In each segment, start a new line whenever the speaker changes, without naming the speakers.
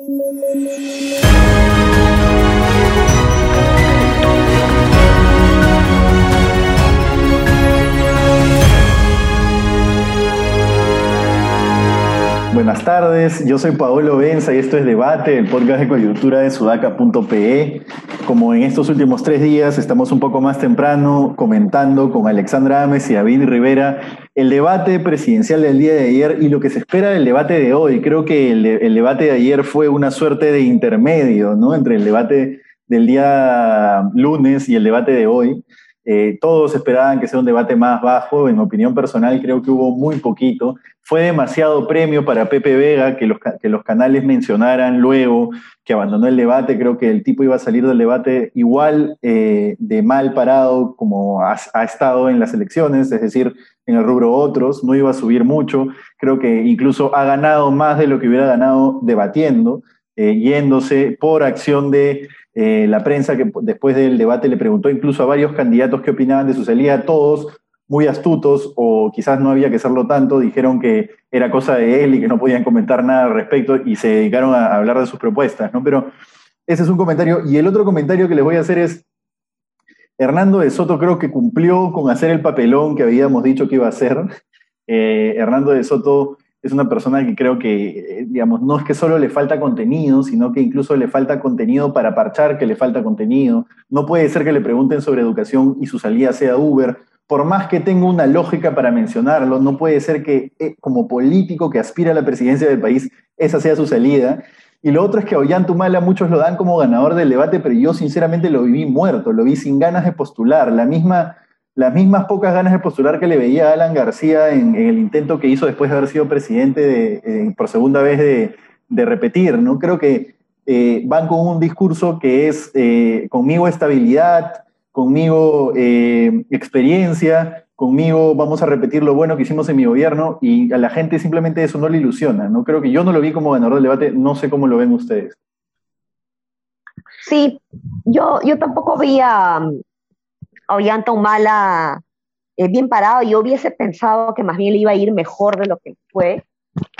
Thank you. Buenas tardes, yo soy Paolo Benza y esto es Debate, el podcast de coyuntura de sudaca.pe. Como en estos últimos tres días estamos un poco más temprano comentando con Alexandra Ames y David Rivera el debate presidencial del día de ayer y lo que se espera del debate de hoy. Creo que el, el debate de ayer fue una suerte de intermedio ¿no? entre el debate del día lunes y el debate de hoy. Eh, todos esperaban que sea un debate más bajo, en opinión personal creo que hubo muy poquito. Fue demasiado premio para Pepe Vega que los, que los canales mencionaran luego que abandonó el debate, creo que el tipo iba a salir del debate igual eh, de mal parado como ha, ha, estado en las elecciones, es decir, en el rubro otros, no iba a subir mucho, creo que incluso ha ganado más de lo que hubiera ganado debatiendo, eh, yéndose por acción de eh, la prensa que después del debate le preguntó incluso a varios candidatos qué opinaban de su salida, todos muy astutos o quizás no había que serlo tanto, dijeron que era cosa de él y que no podían comentar nada al respecto y se dedicaron a hablar de sus propuestas, ¿no? Pero ese es un comentario. Y el otro comentario que les voy a hacer es, Hernando de Soto creo que cumplió con hacer el papelón que habíamos dicho que iba a hacer. Eh, Hernando de Soto es una persona que creo que, digamos, no es que solo le falta contenido, sino que incluso le falta contenido para parchar que le falta contenido. No puede ser que le pregunten sobre educación y su salida sea Uber. Por más que tenga una lógica para mencionarlo, no puede ser que eh, como político que aspira a la presidencia del país, esa sea su salida. Y lo otro es que a Ollantumala muchos lo dan como ganador del debate, pero yo sinceramente lo viví muerto, lo vi sin ganas de postular. La misma las mismas pocas ganas de postular que le veía a Alan García en, el intento que hizo después de haber sido presidente de, eh, por segunda vez de, repetir, ¿no? Creo que eh, van con un discurso que es eh, conmigo estabilidad, conmigo experiencia, conmigo vamos a repetir lo bueno que hicimos en mi gobierno y a la gente simplemente eso no le ilusiona, ¿no? Creo que yo no lo vi como ganador del debate, no sé cómo lo ven ustedes.
Sí, yo, yo tampoco vi a, Ollanta eh, bien parado, yo hubiese pensado que más bien le iba a ir mejor de lo que fue,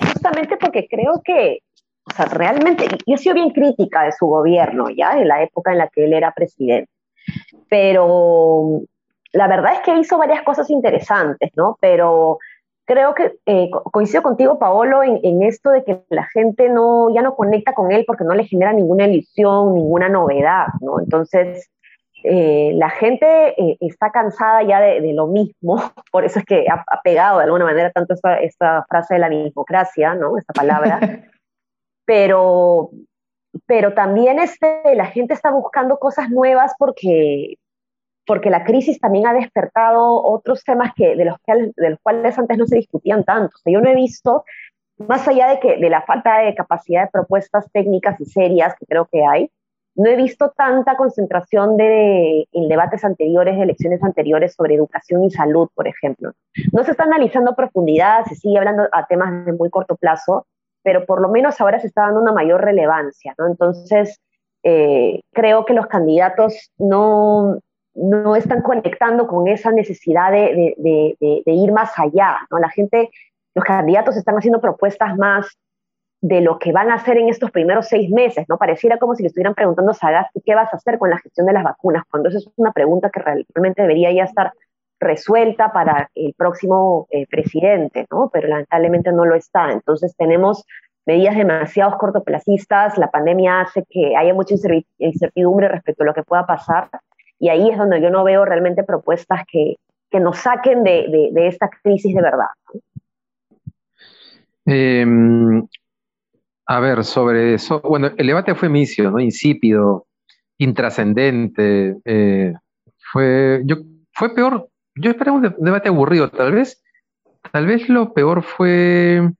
justamente porque creo que, o sea, realmente, yo he sido bien crítica de su gobierno, ya, en la época en la que él era presidente, pero la verdad es que hizo varias cosas interesantes, ¿no? Pero creo que eh, coincido contigo, Paolo, en, en, esto de que la gente no, ya no conecta con él porque no le genera ninguna ilusión, ninguna novedad, ¿no? Entonces, eh, la gente eh, está cansada ya de, de, lo mismo, por eso es que ha, ha pegado de alguna manera tanto esta, esta, frase de la mismocracia, ¿no? Esta palabra. pero, pero también este, la gente está buscando cosas nuevas porque, porque la crisis también ha despertado otros temas que, de, los que, de los cuales antes no se discutían tanto. O sea, yo no he visto, más allá de, que, de la falta de capacidad de propuestas técnicas y serias que creo que hay, no he visto tanta concentración de, en debates anteriores, elecciones anteriores sobre educación y salud, por ejemplo. No se está analizando a profundidad, se sigue hablando a temas de muy corto plazo, pero por lo menos ahora se está dando una mayor relevancia, ¿no? Entonces, eh, creo que los candidatos no, no están conectando con esa necesidad de, de, de, de, ir más allá, ¿no? La gente, los candidatos están haciendo propuestas más de lo que van a hacer en estos primeros seis meses, ¿no? Pareciera como si le estuvieran preguntando a Sagasti qué vas a hacer con la gestión de las vacunas, cuando eso es una pregunta que realmente debería ya estar resuelta para el próximo eh, presidente, ¿no? Pero lamentablemente no lo está. Entonces tenemos medidas demasiado cortoplacistas, la pandemia hace que haya mucha incertidumbre respecto a lo que pueda pasar y ahí es donde yo no veo realmente propuestas que, que nos saquen de, de, esta crisis de verdad.
Eh, a ver, sobre eso, bueno, el debate fue misio, ¿no? Insípido, intrascendente, eh, fue, yo, fue peor, yo esperaba un debate aburrido, tal vez, tal vez lo peor fue,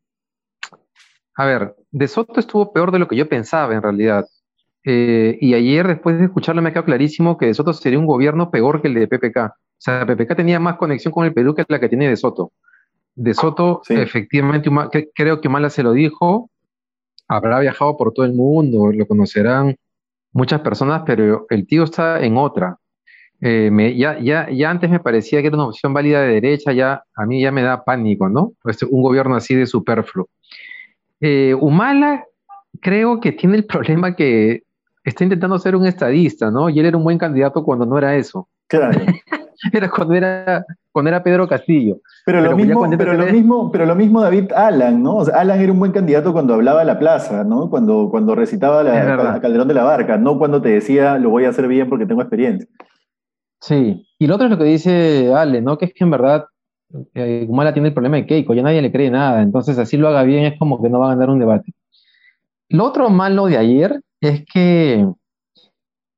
a ver, De Soto estuvo peor de lo que yo pensaba en realidad, eh, y ayer después de escucharlo me quedó clarísimo que De Soto sería un gobierno peor que el de PPK, o sea, PPK tenía más conexión con el Perú que la que tiene De Soto. De Soto, sí. efectivamente, creo que Mala se lo dijo, habrá viajado por todo el mundo, lo conocerán muchas personas, pero el tío está en otra. Eh, ya, ya, ya antes me parecía que era una opción válida de derecha, ya a mí ya me da pánico, ¿no? Pues un gobierno así de superfluo. Eh, Humala, creo que tiene el problema que está intentando ser un estadista, ¿no? Y él era un buen candidato cuando no era eso.
Claro.
era cuando era cuando era Pedro Castillo.
Pero, lo, mismo, pero, lo mismo, pero lo mismo David Alan, ¿no? O sea, Alan era un buen candidato cuando hablaba a la plaza, ¿no? Cuando, cuando recitaba la, Calderón de la Barca, no cuando te decía lo voy a hacer bien porque tengo experiencia.
Sí, y lo otro es lo que dice Ale, ¿no? Que es que en verdad eh, Humala tiene el problema de Keiko, ya nadie le cree nada, entonces así lo haga bien es como que no va a ganar un debate. Lo otro malo de ayer es que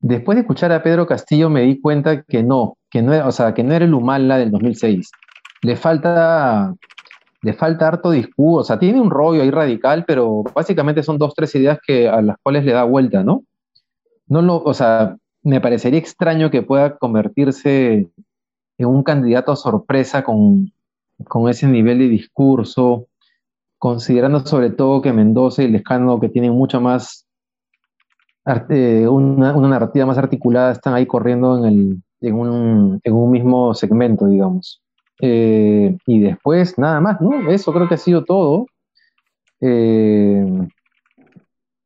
después de escuchar a Pedro Castillo me di cuenta que no, que no o sea, que no era el Humala del 2006. Le falta, le falta harto discurso, o sea, tiene un rollo ahí radical, pero básicamente son dos, tres ideas que, a las cuales le da vuelta, ¿no? No lo, o sea, me parecería extraño que pueda convertirse en un candidato a sorpresa con, ese nivel de discurso, considerando sobre todo que Mendoza y Lescano, que tienen mucha más, eh, una, narrativa más articulada, están ahí corriendo en, en, un, mismo segmento, digamos. Eh, y después, nada más, ¿no? Eso creo que ha sido todo. Eh,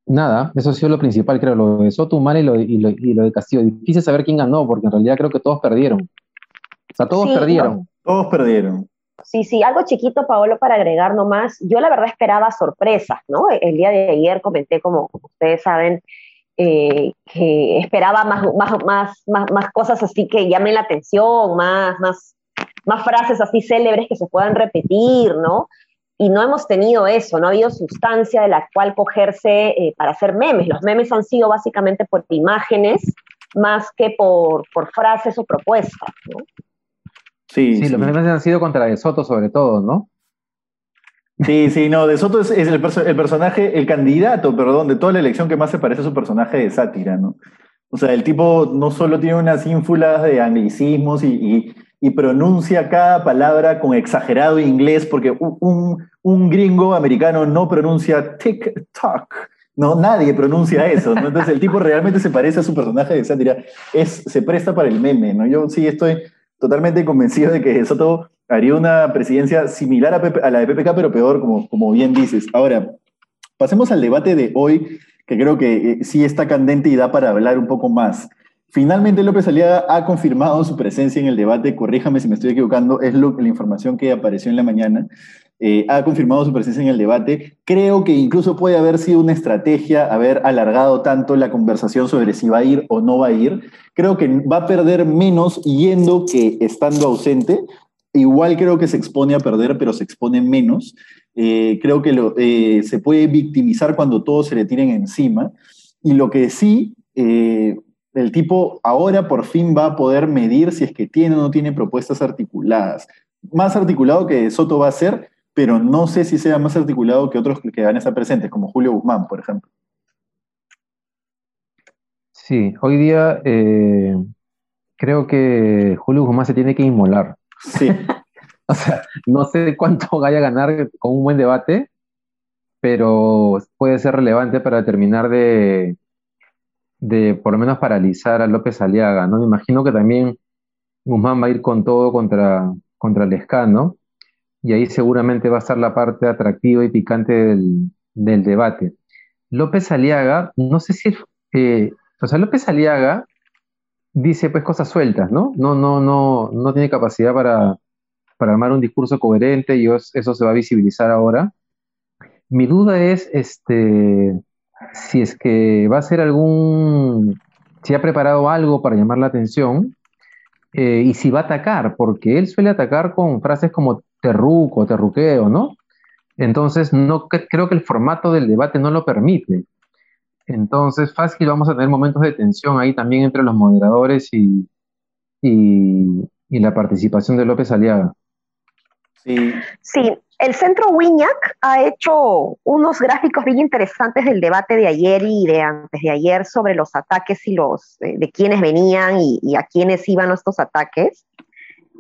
nada, eso ha sido lo principal, creo, lo de Soto y lo, y, lo, y lo de Castillo. Difícil saber quién ganó, porque en realidad creo que todos perdieron. O sea, todos perdieron.
Todos perdieron.
Sí, sí, algo chiquito, Paolo, para agregar nomás. Yo la verdad esperaba sorpresas, ¿no? El día de ayer comenté, como ustedes saben, eh, que esperaba más, más, más, más, cosas así que llamen la atención, más, más, más frases así célebres que se puedan repetir, ¿no? Y no hemos tenido eso, no ha habido sustancia de la cual cogerse eh, para hacer memes. Los memes han sido básicamente por imágenes más que por, por frases o propuestas, ¿no?
Sí, sí, los memes han sido contra De Soto sobre todo, ¿no?
Sí, sí, no, De Soto es, el, personaje, el candidato, perdón, de toda la elección que más se parece a su personaje de sátira, ¿no? O sea, el tipo no solo tiene unas ínfulas de anglicismos y, pronuncia cada palabra con exagerado inglés, porque un, gringo americano no pronuncia TikTok, no, nadie pronuncia eso, ¿no? Entonces el tipo realmente se parece a su personaje de sátira, es, se presta para el meme, ¿no? Yo sí estoy totalmente convencido de que Soto haría una presidencia similar a, la de PPK, pero peor, como, como bien dices. Ahora, pasemos al debate de hoy, que creo que eh, sí está candente y da para hablar un poco más. Finalmente López Aliaga ha confirmado su presencia en el debate, corríjame si me estoy equivocando, es lo, la información que apareció en la mañana. Eh, ha confirmado su presencia en el debate. Creo que incluso puede haber sido una estrategia haber alargado tanto la conversación sobre si va a ir o no va a ir. Creo que va a perder menos yendo que estando ausente. Igual creo que se expone a perder, pero se expone menos. Eh, creo que eh, se puede victimizar cuando todos se le tiren encima. Y lo que sí, el tipo ahora por fin va a poder medir si es que tiene o no tiene propuestas articuladas. Más articulado que Soto va a ser, pero no sé si sea más articulado que otros que van a estar presentes, como Julio Guzmán, por ejemplo.
Sí, hoy día eh, creo que Julio Guzmán se tiene que inmolar.
Sí.
o sea, no sé cuánto vaya a ganar con un buen debate, pero puede ser relevante para terminar de, de por lo menos paralizar a López Aliaga, ¿no? Me imagino que también Guzmán va a ir con todo contra, contra Lescano y ahí seguramente va a estar la parte atractiva y picante del, debate. López Aliaga, no sé si, eh, o sea, López Aliaga dice pues cosas sueltas, ¿no? No, no, no, no tiene capacidad para, armar un discurso coherente y eso se va a visibilizar ahora. Mi duda es, este, si es que va a ser algún, si ha preparado algo para llamar la atención eh, y si va a atacar, porque él suele atacar con frases como terruco, terruqueo, ¿no? Entonces, no creo que el formato del debate no lo permite. Entonces, fácil, vamos a tener momentos de tensión ahí también entre los moderadores y, y, la participación de López Aliaga.
Sí. sí, el Centro Wiñac ha hecho unos gráficos bien interesantes del debate de ayer y de antes de ayer sobre los ataques y los eh, de quiénes venían y, y, a quiénes iban estos ataques.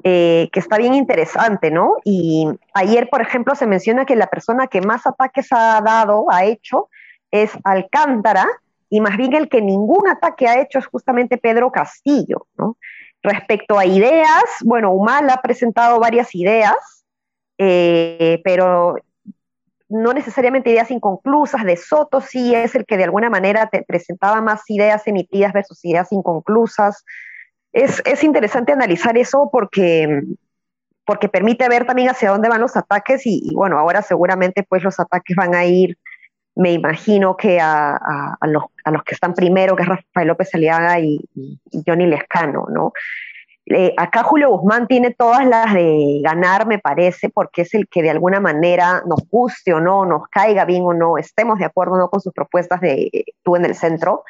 Eh, que está bien interesante, ¿no? Y ayer, por ejemplo, se menciona que la persona que más ataques ha dado, ha hecho, es Alcántara, y más bien el que ningún ataque ha hecho es justamente Pedro Castillo, ¿no? Respecto a ideas, bueno, Humal ha presentado varias ideas, eh, pero no necesariamente ideas inconclusas, de Soto sí es el que de alguna manera presentaba más ideas emitidas versus ideas inconclusas. Es, es interesante analizar eso porque, porque permite ver también hacia dónde van los ataques y, bueno, ahora seguramente pues los ataques van a ir, me imagino que a, a, los, a los, que están primero, que es Rafael López Aliaga y, Johnny Lescano, ¿no? Eh, acá Julio Guzmán tiene todas las de ganar, me parece, porque es el que de alguna manera nos guste o no, nos caiga bien o no, estemos de acuerdo o no con sus propuestas de tú en el centro,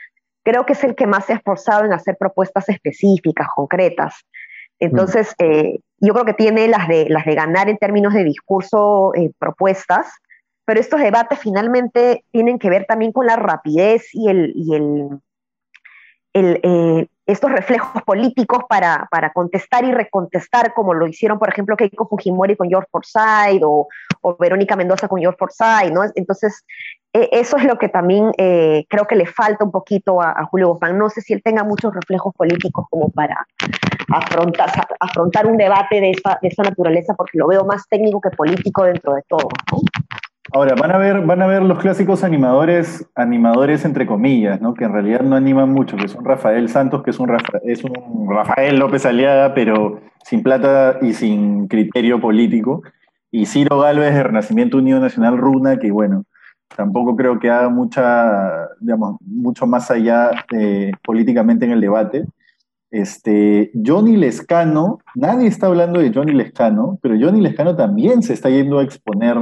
creo que es el que más se ha esforzado en hacer propuestas específicas, concretas. Entonces, eh, yo creo que tiene las de, las de ganar en términos de discurso, eh, propuestas, pero estos debates finalmente tienen que ver también con la rapidez y el, y el, el, estos reflejos políticos para, para, contestar y recontestar, como lo hicieron, por ejemplo, Keiko Fujimori con George Forsyth o, o Verónica Mendoza con George Forsyth, ¿no? Entonces, e, eso es lo que también eh, creo que le falta un poquito a, Julio Guzmán. No sé si él tenga muchos reflejos políticos como para afrontar, afrontar un debate de esa, de esa naturaleza, porque lo veo más técnico que político dentro de todo, ¿no?
Ahora, van a ver, van a ver los clásicos animadores, animadores entre comillas, ¿no? Que en realidad no animan mucho, que son Rafael Santos, que es un, es un Rafael López Aliaga, pero sin plata y sin criterio político. Y Ciro Galvez de Renacimiento Unido Nacional Runa, que bueno, tampoco creo que haga mucha, digamos, mucho más allá eh, políticamente en el debate. Este, Johnny Lescano, nadie está hablando de Johnny Lescano, pero Johnny Lescano también se está yendo a exponer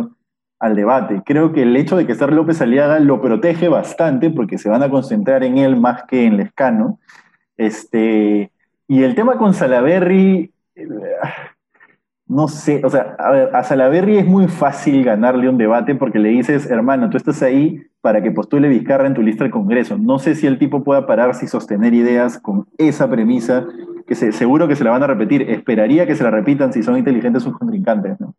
al debate. Creo que el hecho de que estar López Aliaga lo protege bastante porque se van a concentrar en él más que en Lescano. Este, y el tema con Salaberry, eh, no sé, o sea, a, ver, a Salaberry es muy fácil ganarle un debate porque le dices, hermano, tú estás ahí para que postule Vizcarra en tu lista del Congreso. No sé si el tipo pueda pararse y sostener ideas con esa premisa, que seguro que se la van a repetir. Esperaría que se la repitan si son inteligentes sus contrincantes, ¿no?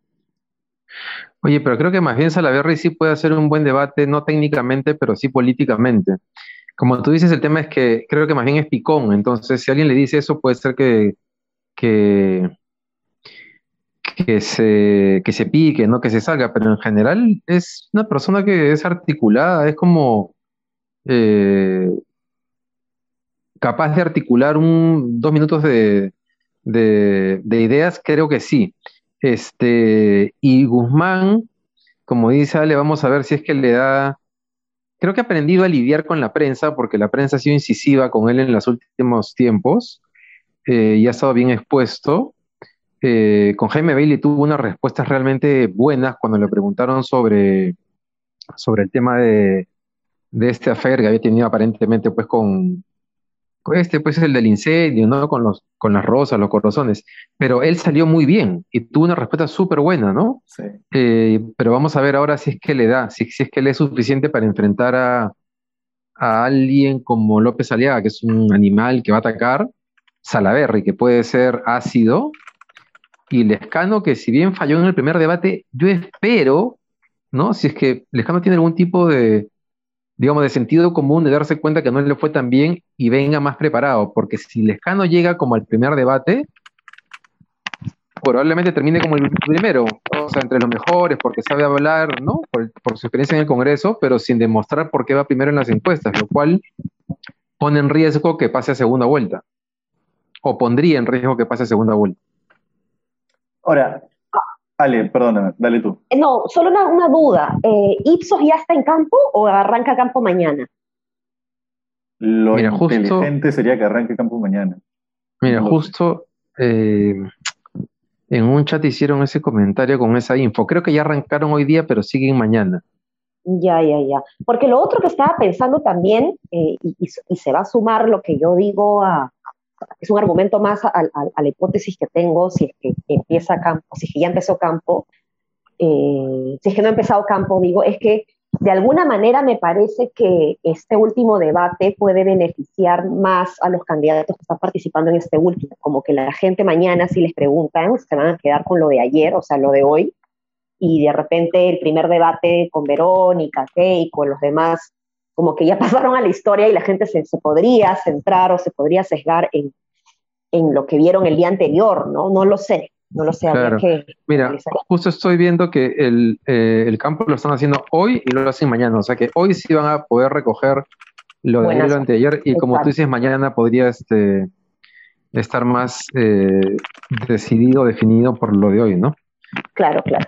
Oye, pero creo que más bien Salaverry sí puede hacer un buen debate, no técnicamente, pero sí políticamente. Como tú dices, el tema es que creo que más bien es picón, entonces si alguien le dice eso puede ser que, que, se, que se pique, no que se salga, pero en general es una persona que es articulada, es como eh, capaz de articular un, dos minutos de, de ideas, creo que sí. Este, y Guzmán, como dice Ale, vamos a ver si es que le da. Creo que ha aprendido a lidiar con la prensa, porque la prensa ha sido incisiva con él en los últimos tiempos eh, y ha estado bien expuesto. Eh, con Jaime Bailey tuvo unas respuestas realmente buenas cuando le preguntaron sobre, sobre el tema de, de este afer que había tenido aparentemente pues con, este pues es el del incendio, ¿no? Con, los, con las rosas, los corazones. Pero él salió muy bien y tuvo una respuesta súper buena, ¿no?
Sí.
Eh, pero vamos a ver ahora si es que le da, si, si es que le es suficiente para enfrentar a, a alguien como López Aliaga, que es un animal que va a atacar, Salaberry, que puede ser ácido, y Lescano, que si bien falló en el primer debate, yo espero, ¿no? Si es que Lescano tiene algún tipo de, digamos, de sentido común, de darse cuenta que no le fue tan bien y venga más preparado, porque si Lescano llega como al primer debate, probablemente termine como el primero, o sea, entre los mejores, porque sabe hablar, ¿no? Por, su experiencia en el Congreso, pero sin demostrar por qué va primero en las encuestas, lo cual pone en riesgo que pase a segunda vuelta, o pondría en riesgo que pase a segunda vuelta.
Ahora, Ale, perdóname, dale tú.
Eh, no, solo una, duda. Eh, ¿Ipsos ya está en campo o arranca campo mañana?
Lo inteligente sería que arranque campo mañana.
Mira, justo eh, en un chat hicieron ese comentario con esa info. Creo que ya arrancaron hoy día, pero siguen mañana.
Ya, ya, ya. Porque lo otro que estaba pensando también, y, se va a sumar lo que yo digo a, es un argumento más a, la hipótesis que tengo, si es que empieza campo, si es que ya empezó campo, eh, si es que no ha empezado campo, digo, es que de alguna manera me parece que este último debate puede beneficiar más a los candidatos que están participando en este último, como que la gente mañana si les preguntan, se van a quedar con lo de ayer, o sea, lo de hoy, y de repente el primer debate con Verónica, y con los demás como que ya pasaron a la historia y la gente se, podría centrar o se podría sesgar en, en, lo que vieron el día anterior, ¿no? No lo sé. No lo sé,
Claro.
que
Mira, justo estoy viendo que el, eh, el campo lo están haciendo hoy y lo hacen mañana. O sea que hoy sí van a poder recoger lo de lo anteayer. Y como tú dices, mañana podría este, estar más eh, decidido, definido por lo de hoy, ¿no?
Claro, claro.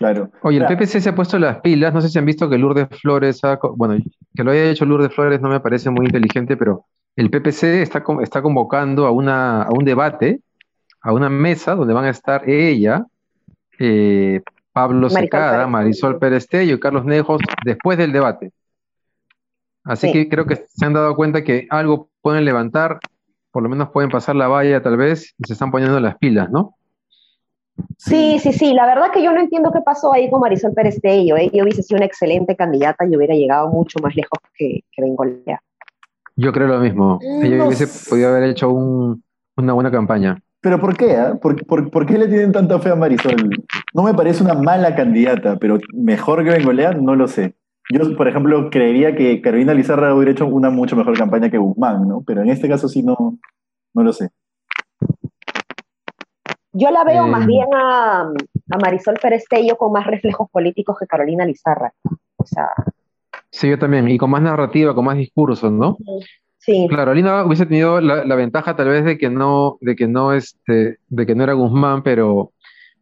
Claro.
Oye, el. PPC se ha puesto las pilas. No sé si han visto que Lourdes Flores ha, bueno, que lo haya hecho Lourdes Flores no me parece muy inteligente, pero el PPC está, con- está convocando a una, a un debate, a una mesa donde van a estar ella, eh, Pablo
Marisol
Secada,
Pérez.
Marisol Pérez Tello y Carlos Nejos después del debate. Así
Sí.
que creo que se han dado cuenta que algo pueden levantar, por lo menos pueden pasar la valla tal vez, y se están poniendo las pilas, ¿no?
Sí, sí, sí. La verdad que yo no entiendo qué pasó ahí con Marisol Pérez Tello. ¿eh? Yo hubiese sido una excelente candidata y hubiera llegado mucho más lejos que, que Bengolea.
Yo creo lo mismo. Ella
No
hubiese
sé.
podido haber hecho un- una buena campaña.
Pero ¿por qué? ah? ¿Por, por, por qué le tienen tanta fe a Marisol? No me parece una mala candidata, pero mejor que Bengolea, no lo sé. Yo, por ejemplo, creería que Carolina Lizarra hubiera hecho una mucho mejor campaña que Guzmán, ¿no? Pero en este caso sí no, no lo sé.
Yo la veo
Eh.
más bien a, a Marisol Pérez Tello con más reflejos políticos que Carolina Lizarra. O sea,
Sí, yo también. Y con más narrativa, con más discurso, ¿no?
sí.
Claro, Lina hubiese tenido la, la ventaja tal vez de que no, de que no, este, de que no era Guzmán, pero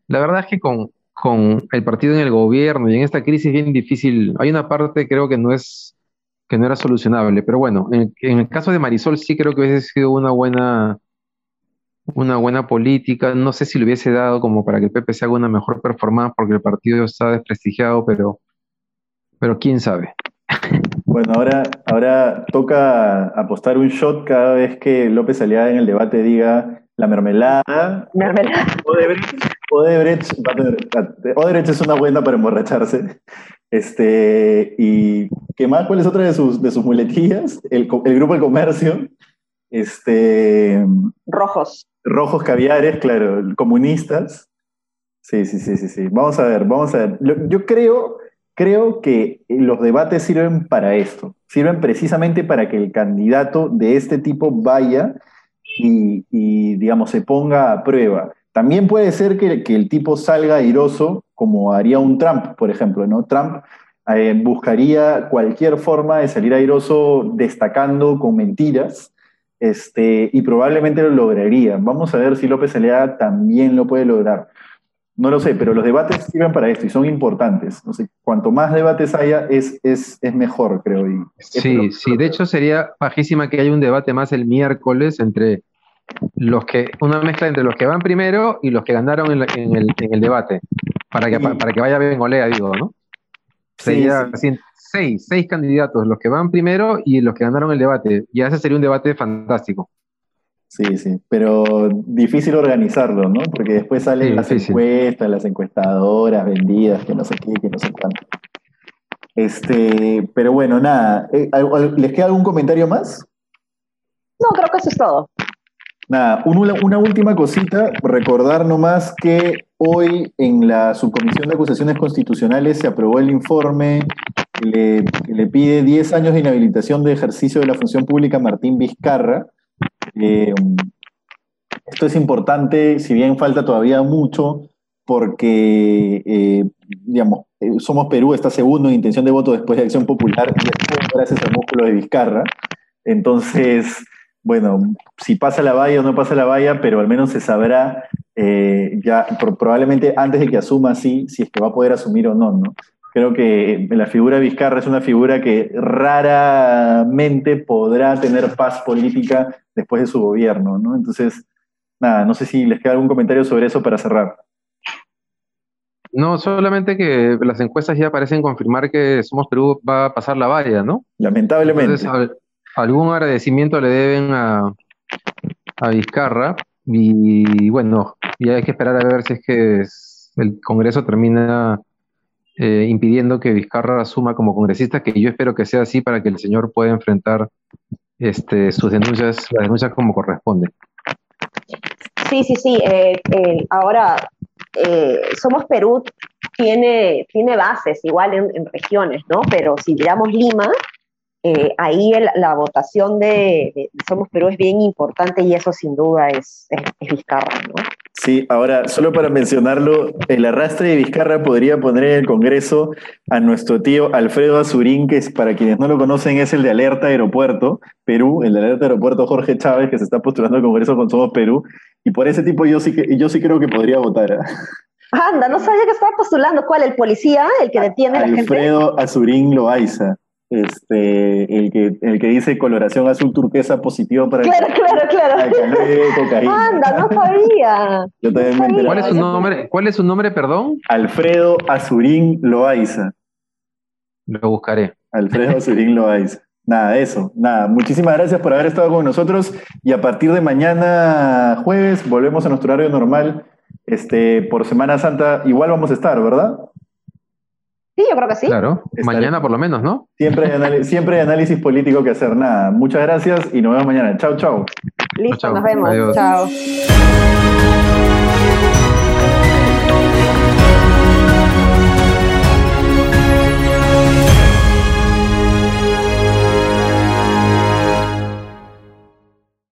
la verdad es que con, con el partido en el gobierno y en esta crisis bien difícil, hay una parte creo que no es, que no era solucionable. Pero bueno, en, en el caso de Marisol sí creo que hubiese sido una buena, una buena política. No sé si le hubiese dado como para que el PP se haga una mejor performance porque el partido está desprestigiado, pero, pero quién sabe.
Bueno, ahora, ahora toca apostar un shot cada vez que López Aliaga en el debate diga la mermelada.
Mermelada.
Odebrecht, Odebrecht, Odebrecht es una buena para emborracharse. Este, y ¿qué más? ¿Cuál es otra de sus, de sus muletillas? El, el grupo de comercio. Este,
Rojos.
rojos caviares, claro, comunistas. Sí, sí, sí, sí, sí. Vamos a ver, vamos a ver. Yo creo, creo que los debates sirven para esto. Sirven precisamente para que el candidato de este tipo vaya y, y, digamos, se ponga a prueba. También puede ser que, que el tipo salga airoso, como haría un Trump, por ejemplo, ¿no? Trump eh, buscaría cualquier forma de salir airoso destacando con mentiras, este, y probablemente lo lograría. Vamos a ver si López Aliaga también lo puede lograr. No lo sé, pero los debates sirven para esto y son importantes. No sé, cuanto más debates haya, es, es, es mejor, creo. Y
Sí,
lo-
sí, de hecho sería bajísima que haya un debate más el miércoles entre los que, una mezcla entre los que van primero y los que ganaron en, la- en el, en el debate, para que, para que vaya Bengolea, digo, ¿no? Sería
sí.
seis, seis candidatos, los que van primero y los que ganaron el debate, y ese sería un debate fantástico.
Sí, sí, pero difícil organizarlo, ¿no? Porque después salen
Sí,
las
difícil.
encuestas, las encuestadoras vendidas, que no sé qué, que no sé cuánto. Este, pero bueno, nada. Eh, ¿al- al- ¿Les queda algún comentario más?
No, creo que eso es todo.
Nada, un- una, última cosita, recordar nomás que hoy en la Subcomisión de Acusaciones Constitucionales se aprobó el informe que le, pide 10 años de inhabilitación de ejercicio de la función pública Martín Vizcarra. Eh, esto es importante, si bien falta todavía mucho, porque, eh, digamos, eh, Somos Perú está segundo en intención de voto después de Acción Popular y después gracias al músculo de Vizcarra. Entonces, bueno, si pasa la valla o no pasa la valla, pero al menos se sabrá eh, ya pro- probablemente antes de que asuma sí, si es que va a poder asumir o no, ¿no? Creo que la figura de Vizcarra es una figura que raramente podrá tener paz política después de su gobierno, ¿no? Entonces, nada, no sé si les queda algún comentario sobre eso para cerrar.
No, solamente que las encuestas ya parecen confirmar que Somos Perú va a pasar la valla, ¿no?
Lamentablemente.
Entonces, algún agradecimiento le deben a, a Vizcarra y bueno, ya hay que esperar a ver si es que el Congreso termina eh, impidiendo que Vizcarra asuma como congresista, que yo espero que sea así para que el señor pueda enfrentar este, sus denuncias, las denuncias como corresponde.
Sí, sí, sí. eh, eh, ahora, eh, Somos Perú tiene, tiene bases igual en, en regiones, ¿no? Pero si miramos Lima, eh, ahí la votación de, Somos Perú es bien importante y eso sin duda es, es, Vizcarra, ¿no?
Sí, ahora, solo para mencionarlo, el arrastre de Vizcarra podría poner en el Congreso a nuestro tío Alfredo Azurín, que es, para quienes no lo conocen es el de Alerta Aeropuerto, Perú, el de Alerta Aeropuerto Jorge Chávez, que se está postulando al Congreso con Somos Perú, y por ese tipo yo sí, que, yo sí creo que podría votar. ¿eh?
Anda, no sabía que estaba postulando. ¿Cuál? ¿El policía? ¿El que detiene a la
gente? Alfredo Azurín Loaiza este, el que, el que dice coloración azul turquesa positivo para
claro, claro, claro. Anda, no sabía.
Yo también ¿Cuál es su nombre? ¿Cuál es su nombre, perdón?
Alfredo Azurín Loaiza.
Lo buscaré.
Alfredo Azurín Loaiza. Nada, eso, nada. Muchísimas gracias por haber estado con nosotros y a partir de mañana jueves volvemos a nuestro horario normal. Este, por Semana Santa igual vamos a estar, ¿verdad?
Sí, yo creo que sí.
Claro, mañana por lo menos, ¿no?
Siempre hay, siempre análisis político que hacer. Nada, muchas gracias y nos vemos mañana. Chao, chao.
Listo, nos vemos. Chao.